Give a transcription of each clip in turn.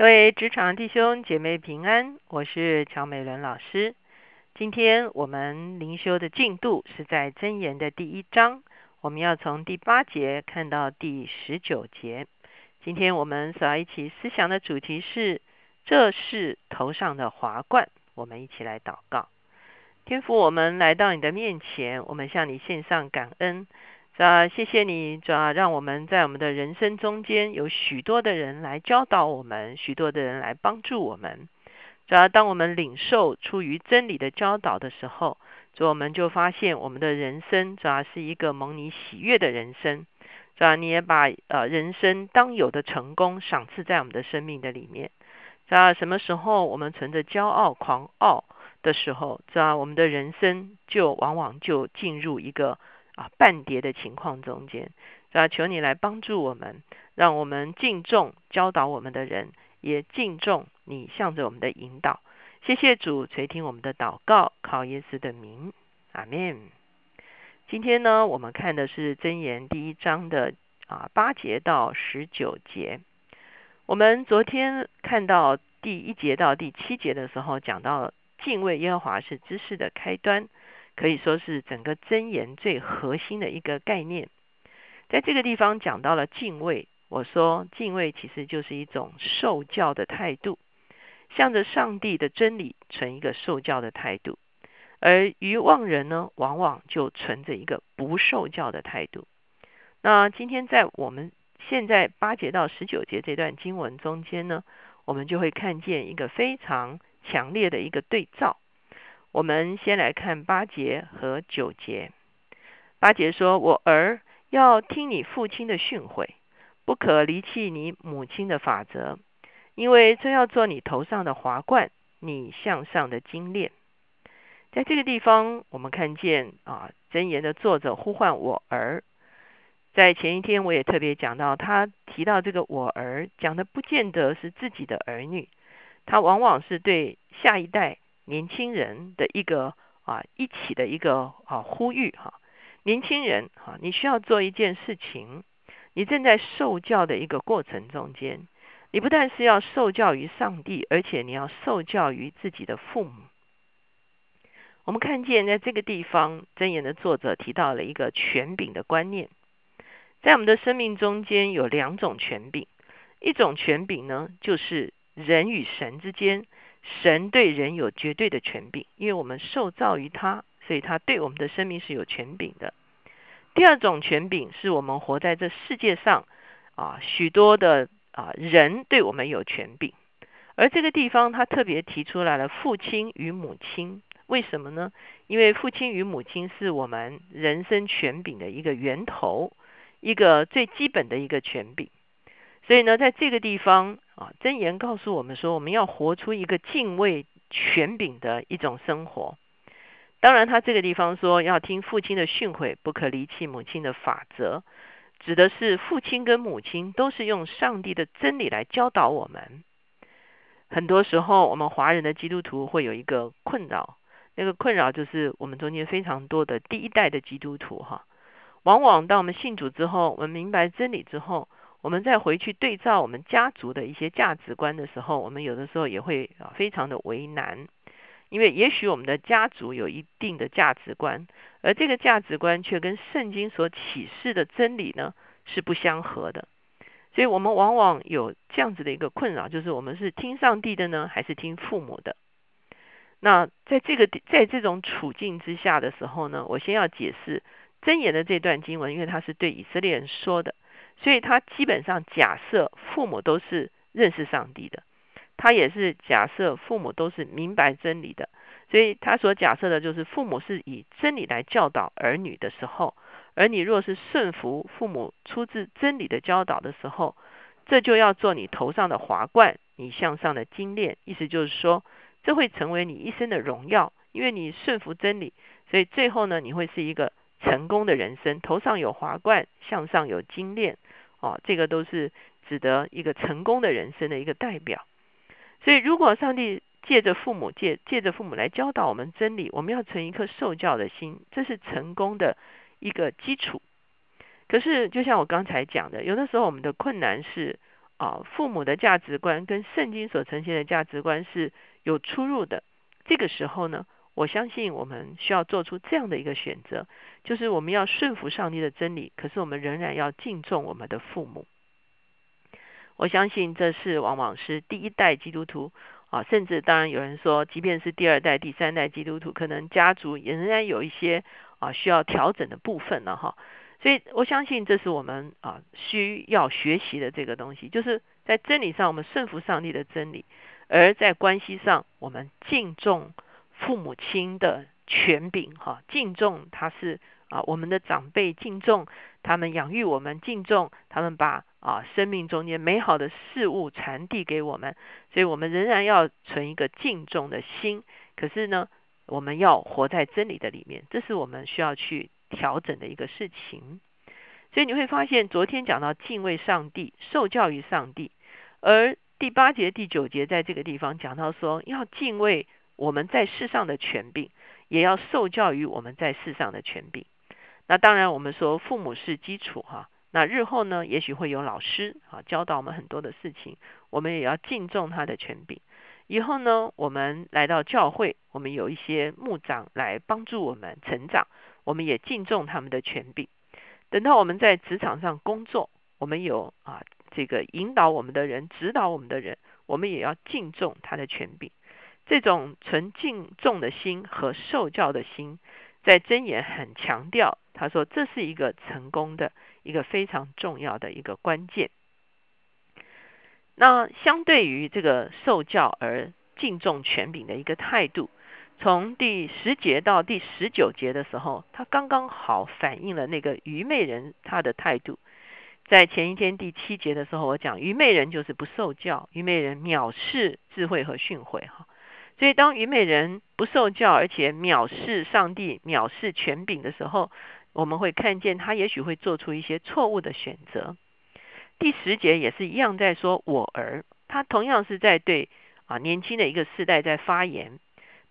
各位职场弟兄姐妹平安，我是乔美伦老师。今天我们灵修的进度是在箴言的第一章，我们要从第八节看到第十九节。今天我们所要一起思想的主题是：这是头上的华冠。我们一起来祷告，天父，我们来到你的面前，我们向你献上感恩。啊，谢谢你，主要让我们在我们的人生中间有许多的人来教导我们，许多的人来帮助我们。主要当我们领受出于真理的教导的时候，主我们就发现我们的人生主要是一个蒙你喜悦的人生。主要你也把呃人生当有的成功赏赐在我们的生命的里面。主要什么时候我们存着骄傲狂傲的时候，主要我们的人生就往往就进入一个。半跌的情况中间，啊，求你来帮助我们，让我们敬重教导我们的人，也敬重你向着我们的引导。谢谢主垂听我们的祷告，靠耶稣的名，阿门。今天呢，我们看的是箴言第一章的啊八节到十九节。我们昨天看到第一节到第七节的时候，讲到敬畏耶和华是知识的开端。可以说是整个箴言最核心的一个概念，在这个地方讲到了敬畏。我说敬畏其实就是一种受教的态度，向着上帝的真理存一个受教的态度，而愚妄人呢，往往就存着一个不受教的态度。那今天在我们现在八节到十九节这段经文中间呢，我们就会看见一个非常强烈的一个对照。我们先来看八节和九节。八节说：“我儿要听你父亲的训诲，不可离弃你母亲的法则，因为这要做你头上的华冠，你向上的精炼。”在这个地方，我们看见啊，箴言的作者呼唤我儿。在前一天，我也特别讲到，他提到这个我儿，讲的不见得是自己的儿女，他往往是对下一代。年轻人的一个啊，一起的一个啊呼吁哈，年轻人哈，你需要做一件事情，你正在受教的一个过程中间，你不但是要受教于上帝，而且你要受教于自己的父母。我们看见在这个地方，箴言的作者提到了一个权柄的观念，在我们的生命中间有两种权柄，一种权柄呢，就是人与神之间。神对人有绝对的权柄，因为我们受造于他，所以他对我们的生命是有权柄的。第二种权柄是我们活在这世界上啊，许多的啊人对我们有权柄，而这个地方他特别提出来了父亲与母亲，为什么呢？因为父亲与母亲是我们人生权柄的一个源头，一个最基本的一个权柄。所以呢，在这个地方啊，箴言告诉我们说，我们要活出一个敬畏权柄的一种生活。当然，他这个地方说要听父亲的训诲，不可离弃母亲的法则，指的是父亲跟母亲都是用上帝的真理来教导我们。很多时候，我们华人的基督徒会有一个困扰，那个困扰就是我们中间非常多的第一代的基督徒哈，往往当我们信主之后，我们明白真理之后。我们再回去对照我们家族的一些价值观的时候，我们有的时候也会啊非常的为难，因为也许我们的家族有一定的价值观，而这个价值观却跟圣经所启示的真理呢是不相合的，所以我们往往有这样子的一个困扰，就是我们是听上帝的呢，还是听父母的？那在这个在这种处境之下的时候呢，我先要解释箴言的这段经文，因为它是对以色列人说的。所以他基本上假设父母都是认识上帝的，他也是假设父母都是明白真理的。所以他所假设的就是父母是以真理来教导儿女的时候，而你若是顺服父母出自真理的教导的时候，这就要做你头上的华冠，你向上的金链。意思就是说，这会成为你一生的荣耀，因为你顺服真理，所以最后呢，你会是一个成功的人生，头上有华冠，向上有金链。哦，这个都是指得一个成功的人生的一个代表。所以，如果上帝借着父母借借着父母来教导我们真理，我们要存一颗受教的心，这是成功的一个基础。可是，就像我刚才讲的，有的时候我们的困难是啊父母的价值观跟圣经所呈现的价值观是有出入的。这个时候呢，我相信我们需要做出这样的一个选择，就是我们要顺服上帝的真理，可是我们仍然要敬重我们的父母。我相信这是往往是第一代基督徒啊，甚至当然有人说，即便是第二代、第三代基督徒，可能家族也仍然有一些啊需要调整的部分了哈。所以我相信这是我们啊需要学习的这个东西，就是在真理上我们顺服上帝的真理，而在关系上我们敬重父母亲的权柄哈，敬重他是啊我们的长辈，敬重他们养育我们，敬重他们把。啊，生命中间美好的事物传递给我们，所以我们仍然要存一个敬重的心。可是呢，我们要活在真理的里面，这是我们需要去调整的一个事情。所以你会发现，昨天讲到敬畏上帝、受教于上帝，而第八节、第九节在这个地方讲到说，要敬畏我们在世上的权柄，也要受教于我们在世上的权柄。那当然，我们说父母是基础哈。那日后呢，也许会有老师啊教导我们很多的事情，我们也要敬重他的权柄。以后呢，我们来到教会，我们有一些牧长来帮助我们成长，我们也敬重他们的权柄。等到我们在职场上工作，我们有啊这个引导我们的人、指导我们的人，我们也要敬重他的权柄。这种纯敬重的心和受教的心。在箴言很强调，他说这是一个成功的一个非常重要的一个关键。那相对于这个受教而敬重权柄的一个态度，从第十节到第十九节的时候，他刚刚好反映了那个愚昧人他的态度。在前一天第七节的时候，我讲愚昧人就是不受教，愚昧人藐视智慧和训诲，哈。所以，当愚昧人不受教，而且藐视上帝、藐视权柄的时候，我们会看见他也许会做出一些错误的选择。第十节也是一样，在说“我儿”，他同样是在对啊年轻的一个世代在发言。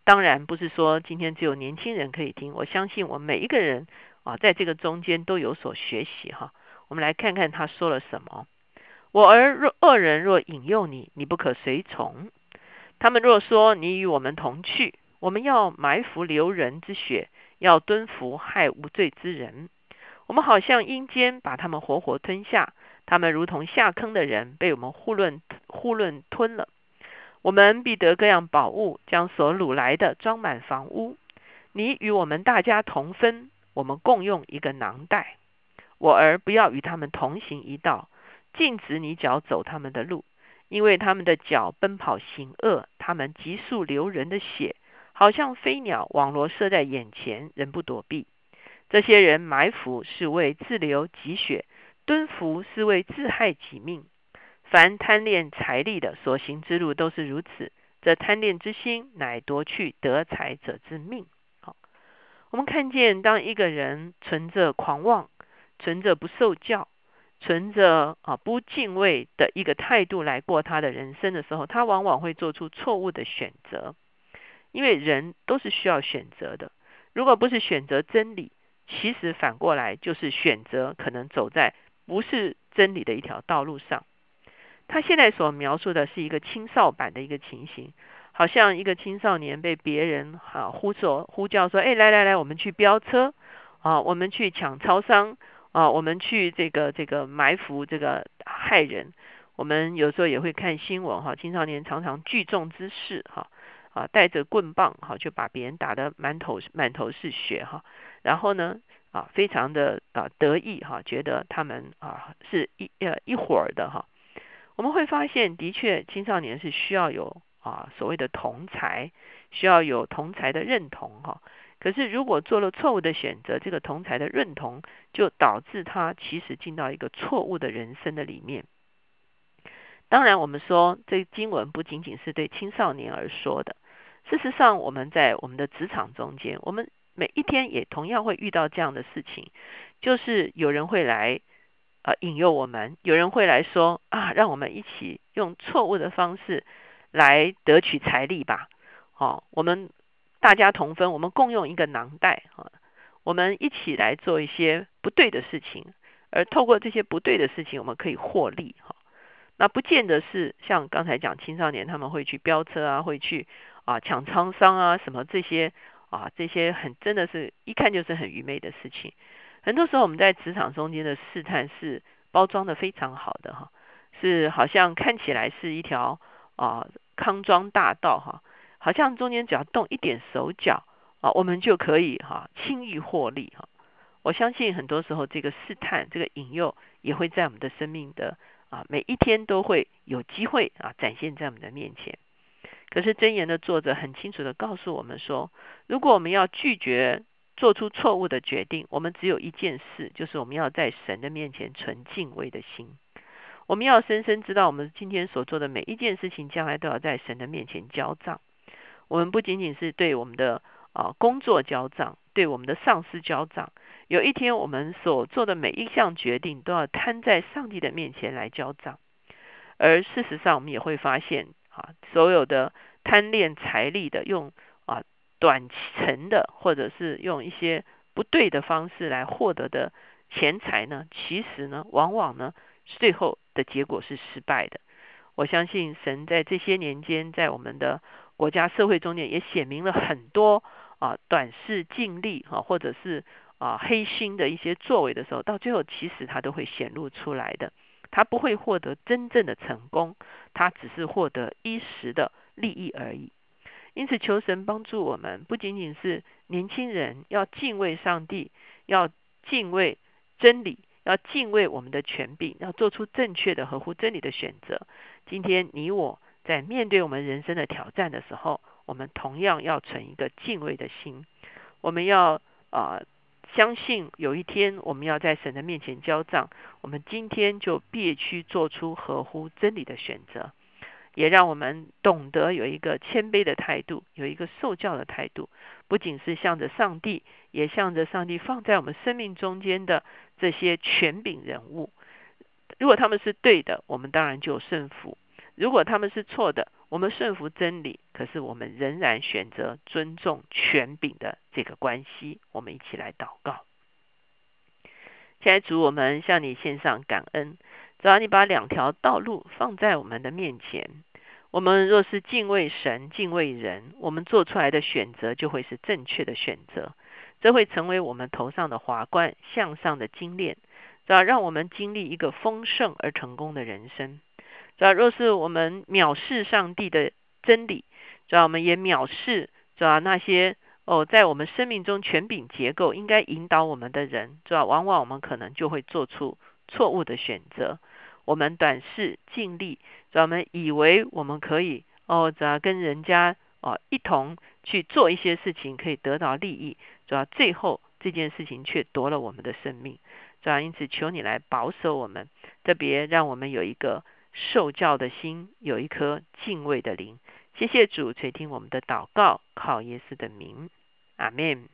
当然，不是说今天只有年轻人可以听，我相信我们每一个人啊，在这个中间都有所学习哈。我们来看看他说了什么：“我儿若恶人若引诱你，你不可随从。”他们若说你与我们同去，我们要埋伏流人之血，要蹲伏害无罪之人。我们好像阴间把他们活活吞下，他们如同下坑的人，被我们囫囵囫囵吞了。我们必得各样宝物，将所掳来的装满房屋。你与我们大家同分，我们共用一个囊袋。我儿不要与他们同行一道，禁止你脚走他们的路。因为他们的脚奔跑行恶，他们急速流人的血，好像飞鸟网罗射在眼前，人不躲避。这些人埋伏是为自流己血，蹲伏是为自害己命。凡贪恋财力的所行之路都是如此。这贪恋之心，乃夺去得财者之命。好，我们看见，当一个人存着狂妄，存着不受教。存着啊不敬畏的一个态度来过他的人生的时候，他往往会做出错误的选择。因为人都是需要选择的，如果不是选择真理，其实反过来就是选择可能走在不是真理的一条道路上。他现在所描述的是一个青少版的一个情形，好像一个青少年被别人啊呼说呼叫说：“哎，来来来，我们去飙车啊，我们去抢超商。”啊，我们去这个这个埋伏这个害人，我们有时候也会看新闻哈，青少年常常聚众之事哈，啊带着棍棒哈，就把别人打得满头满头是血哈，然后呢啊非常的啊得意哈，觉得他们啊是一呃一伙儿的哈，我们会发现的确青少年是需要有啊所谓的同才，需要有同才的认同哈。可是，如果做了错误的选择，这个同才的认同就导致他其实进到一个错误的人生的里面。当然，我们说这经文不仅仅是对青少年而说的。事实上，我们在我们的职场中间，我们每一天也同样会遇到这样的事情，就是有人会来呃引诱我们，有人会来说啊，让我们一起用错误的方式来得取财力吧。好，我们。大家同分，我们共用一个囊袋啊，我们一起来做一些不对的事情，而透过这些不对的事情，我们可以获利哈。那不见得是像刚才讲青少年他们会去飙车啊，会去啊抢沧桑啊什么这些啊这些很真的是一看就是很愚昧的事情。很多时候我们在职场中间的试探是包装的非常好的哈，是好像看起来是一条啊康庄大道哈，好像中间只要动一点手脚啊，我们就可以哈轻易获利哈。我相信很多时候这个试探这个引诱也会在我们的生命的啊每一天都会有机会啊展现在我们的面前。可是箴言的作者很清楚的告诉我们说，如果我们要拒绝。做出错误的决定，我们只有一件事，就是我们要在神的面前存敬畏的心。我们要深深知道，我们今天所做的每一件事情，将来都要在神的面前交账。我们不仅仅是对我们的啊工作交账，对我们的上司交账。有一天，我们所做的每一项决定，都要摊在上帝的面前来交账。而事实上，我们也会发现，啊，所有的贪恋财力的用啊。短程的，或者是用一些不对的方式来获得的钱财呢？其实呢，往往呢，最后的结果是失败的。我相信神在这些年间，在我们的国家社会中间，也显明了很多啊短视尽力啊，或者是啊黑心的一些作为的时候，到最后其实他都会显露出来的。他不会获得真正的成功，他只是获得一时的利益而已。因此，求神帮助我们，不仅仅是年轻人要敬畏上帝，要敬畏真理，要敬畏我们的权柄，要做出正确的、合乎真理的选择。今天你我在面对我们人生的挑战的时候，我们同样要存一个敬畏的心。我们要啊，相信有一天我们要在神的面前交账，我们今天就必须做出合乎真理的选择。也让我们懂得有一个谦卑的态度，有一个受教的态度，不仅是向着上帝，也向着上帝放在我们生命中间的这些权柄人物。如果他们是对的，我们当然就顺服；如果他们是错的，我们顺服真理。可是我们仍然选择尊重权柄的这个关系。我们一起来祷告。现在主，我们向你献上感恩，只要你把两条道路放在我们的面前。我们若是敬畏神、敬畏人，我们做出来的选择就会是正确的选择，这会成为我们头上的华冠、向上的金链，要让我们经历一个丰盛而成功的人生。主要若是我们藐视上帝的真理，主要我们也藐视主要那些哦，在我们生命中权柄结构应该引导我们的人，主要往往我们可能就会做出错误的选择。我们短视、尽力。主要我们以为我们可以哦，只要跟人家哦一同去做一些事情，可以得到利益，主要最后这件事情却夺了我们的生命。主要因此求你来保守我们，特别让我们有一个受教的心，有一颗敬畏的灵。谢谢主垂听我们的祷告，靠耶稣的名，阿门。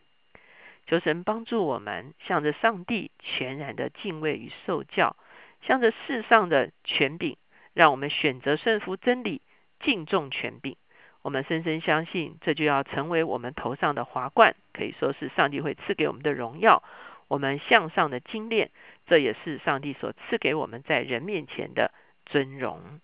求神帮助我们，向着上帝全然的敬畏与受教，向着世上的权柄。让我们选择顺服真理，敬重权柄。我们深深相信，这就要成为我们头上的华冠，可以说是上帝会赐给我们的荣耀。我们向上的精炼，这也是上帝所赐给我们在人面前的尊荣。